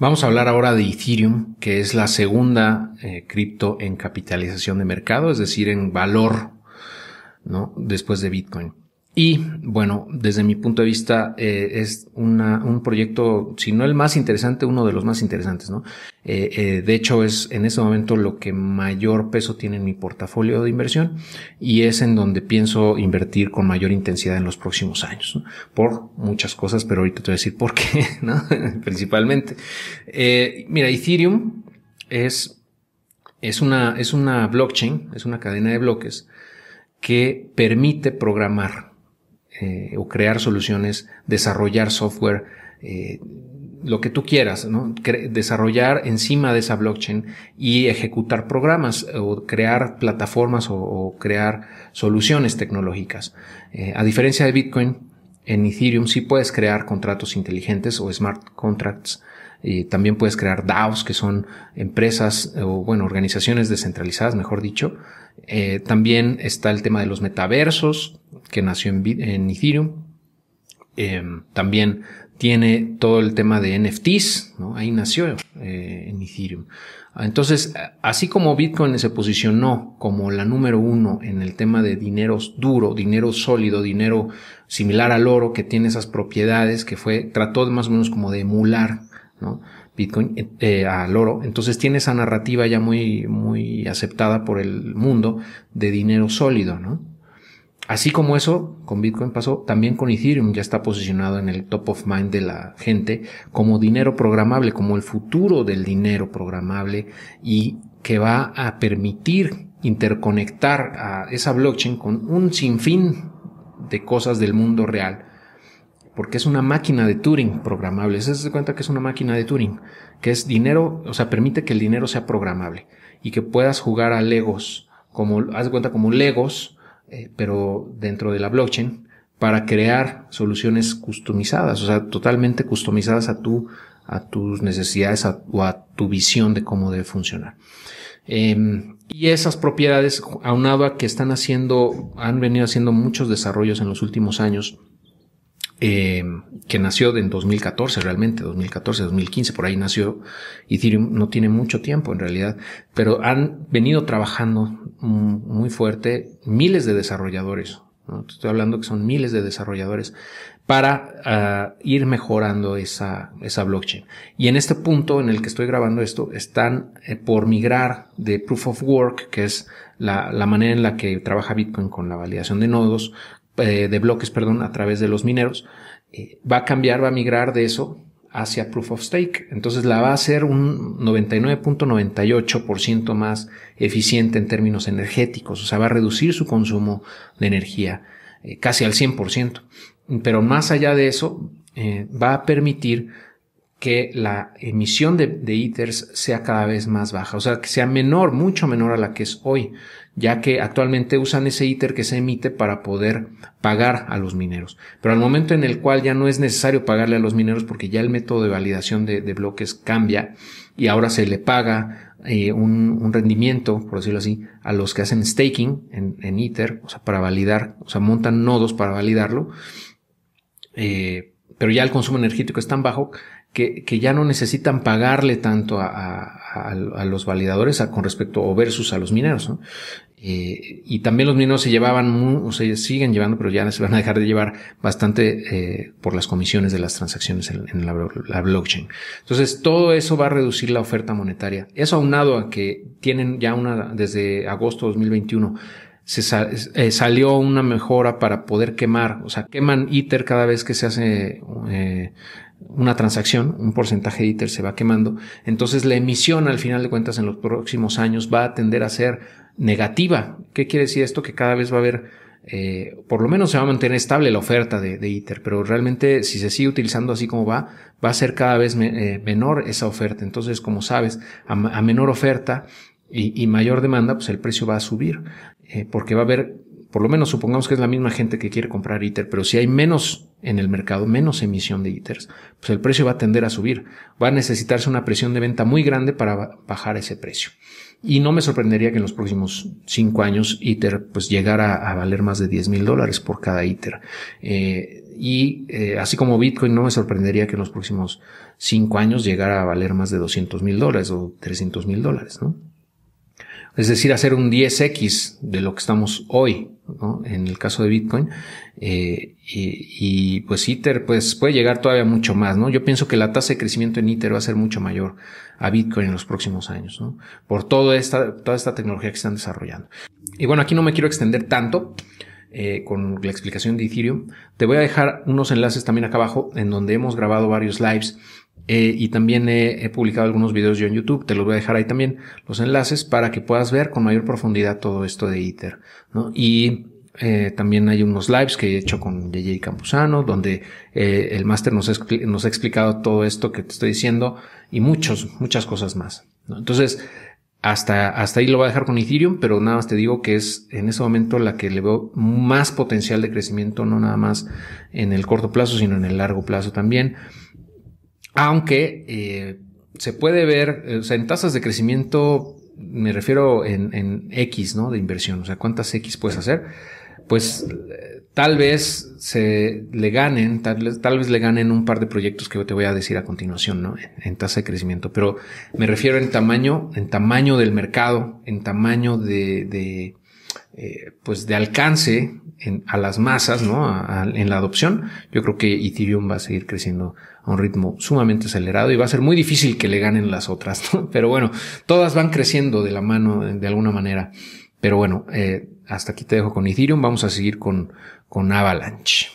Vamos a hablar ahora de Ethereum, que es la segunda eh, cripto en capitalización de mercado, es decir, en valor, ¿no? Después de Bitcoin. Y bueno, desde mi punto de vista eh, es una, un proyecto, si no el más interesante, uno de los más interesantes, ¿no? Eh, eh, de hecho es en este momento lo que mayor peso tiene en mi portafolio de inversión y es en donde pienso invertir con mayor intensidad en los próximos años, por muchas cosas, pero ahorita te voy a decir por qué, ¿no? Principalmente. mira, Ethereum es, es una, es una blockchain, es una cadena de bloques que permite programar eh, o crear soluciones, desarrollar software, eh, lo que tú quieras, ¿no? desarrollar encima de esa blockchain y ejecutar programas o crear plataformas o, crear soluciones tecnológicas. Eh, a diferencia de Bitcoin, en Ethereum sí puedes crear contratos inteligentes o smart contracts. Y también puedes crear DAOs, que son empresas o, bueno, organizaciones descentralizadas, mejor dicho. también está el tema de los metaversos, que nació en, Ethereum. Em, también tiene todo el tema de NFTs, ¿no? ahí nació eh, en Ethereum. Entonces, así como Bitcoin se posicionó como la número uno en el tema de dinero duro, dinero sólido, dinero similar al oro que tiene esas propiedades, que fue, trató más o menos como de emular, ¿no? Bitcoin eh, al oro. Entonces tiene esa narrativa ya muy, muy aceptada por el mundo de dinero sólido, ¿no? Así como eso con Bitcoin pasó, también con Ethereum ya está posicionado en el top of mind de la gente como dinero programable, como el futuro del dinero programable y que va a permitir interconectar a esa blockchain con un sinfín de cosas del mundo real. Porque es una máquina de Turing programable. Se da cuenta que es una máquina de Turing, que es dinero, o sea, permite que el dinero sea programable y que puedas jugar a Legos, como, haz de cuenta como Legos, eh, pero dentro de la blockchain, para crear soluciones customizadas, o sea, totalmente customizadas a tu, a tus necesidades o a tu visión de cómo debe funcionar. Em, y esas propiedades, aunado a que están haciendo, han venido haciendo muchos desarrollos en los últimos años, em, que nació en 2014 realmente, 2014, 2015, por ahí nació Ethereum, no tiene mucho tiempo en realidad, pero han venido trabajando muy fuerte miles de desarrolladores. Estoy hablando que son miles de desarrolladores para ah, ir mejorando esa, esa blockchain. Y en este punto en el que estoy grabando esto, están eh, por migrar de proof of work, que es la, la, manera en la que trabaja Bitcoin con la validación de nodos, eh, de bloques, perdón, a través de los mineros. Eh, va a cambiar, va a migrar de eso hacia Proof of Stake. Entonces la va a hacer un 99.98% más eficiente en términos energéticos, o sea, va a reducir su consumo de energía eh, casi al 100%. Pero más allá de eso, eh, va a permitir que la emisión de, de ethers sea cada vez más baja, o sea, que sea menor, mucho menor a la que es hoy ya que actualmente usan ese ITER que se emite para poder pagar a los mineros. Pero al momento en el cual ya no es necesario pagarle a los mineros porque ya el método de validación de, bloques cambia y ahora se le paga eh, un, rendimiento, por decirlo así, a los que hacen staking en, en ITER, o sea, para validar, o sea, montan nodos para validarlo, eh, pero ya el consumo energético es tan bajo que, que ya no necesitan pagarle tanto a, a, a los validadores con respecto o versus a los mineros. ¿no? Eh, y también los mineros se llevaban, o se siguen llevando, pero ya se van a dejar de llevar bastante eh, por las comisiones de las transacciones en, la, la, blockchain. Entonces, todo eso va a reducir la oferta monetaria. Eso aunado a que tienen ya una, desde agosto de 2021, se eh, salió una mejora para poder quemar, o sea, queman ITER cada vez que se hace eh, una transacción, un porcentaje de ITER se va quemando. Entonces la emisión al final de cuentas en los próximos años va a tender a ser negativa. ¿Qué quiere decir esto? Que cada vez va a haber, eh, por lo menos se va a mantener estable la oferta de, ITER, pero realmente si se sigue utilizando así como va, va a ser cada vez eh, menor esa oferta. Entonces, como sabes, a, menor oferta y, mayor demanda, pues el precio va a subir, eh, porque va a haber, por lo menos supongamos que es la misma gente que quiere comprar ITER, pero si hay menos en el mercado, menos emisión de Ethers, pues el precio va a tender a subir. Va a necesitarse una presión de venta muy grande para bajar ese precio. Y no me sorprendería que en los próximos cinco años ITER pues llegara a valer más de 10 mil dólares por cada ITER. Eh, y eh, así como Bitcoin no me sorprendería que en los próximos cinco años llegara a valer más de 200 mil dólares o 300 mil dólares, ¿no? Es decir, hacer un 10x de lo que estamos hoy, ¿no? En el caso de Bitcoin. Eh, y, pues ITER pues puede llegar todavía mucho más, ¿no? Yo pienso que la tasa de crecimiento en ITER va a ser mucho mayor a Bitcoin en los próximos años, ¿no? Por toda esta, toda esta tecnología que están desarrollando. Y bueno, aquí no me quiero extender tanto. Eh, con la explicación de Ethereum. Te voy a dejar unos enlaces también acá abajo en donde hemos grabado varios lives eh, y también he, publicado algunos videos yo en YouTube, te los voy a dejar ahí también los enlaces para que puedas ver con mayor profundidad todo esto de ITER. Y eh, también hay unos lives que he hecho con JJ Campuzano, donde eh, el máster nos, ha explicado todo esto que te estoy diciendo y muchos, muchas cosas más. Entonces, hasta, hasta ahí lo voy a dejar con Ethereum, pero nada más te digo que es en ese momento la que le veo más potencial de crecimiento, no nada más en el corto plazo, sino en el largo plazo también. Aunque eh, se puede ver, o sea, en tasas de crecimiento, me refiero en, en, X, ¿no? De inversión, o sea, cuántas X puedes hacer. Pues tal vez se le ganen, tal tal vez le ganen un par de proyectos que te voy a decir a continuación, ¿no? En, tasa de crecimiento. Pero me refiero en tamaño, en tamaño del mercado, en tamaño de, de eh, pues de alcance a las masas, ¿no? en la adopción. Yo creo que Ethereum va a seguir creciendo a un ritmo sumamente acelerado y va a ser muy difícil que le ganen las otras, Pero bueno, todas van creciendo de la mano de alguna manera. Pero bueno, eh, hasta aquí te dejo con Ethereum. Vamos a seguir con, con Avalanche.